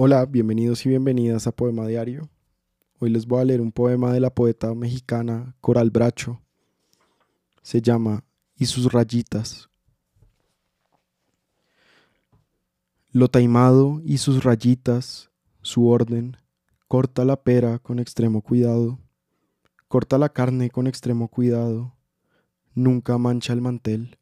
Hola, bienvenidos y bienvenidas a Poema Diario. Hoy les voy a leer un poema de la poeta mexicana Coral Bracho. Se llama Y sus rayitas. Lo taimado y sus rayitas, su orden, corta la pera con extremo cuidado, corta la carne con extremo cuidado, nunca mancha el mantel.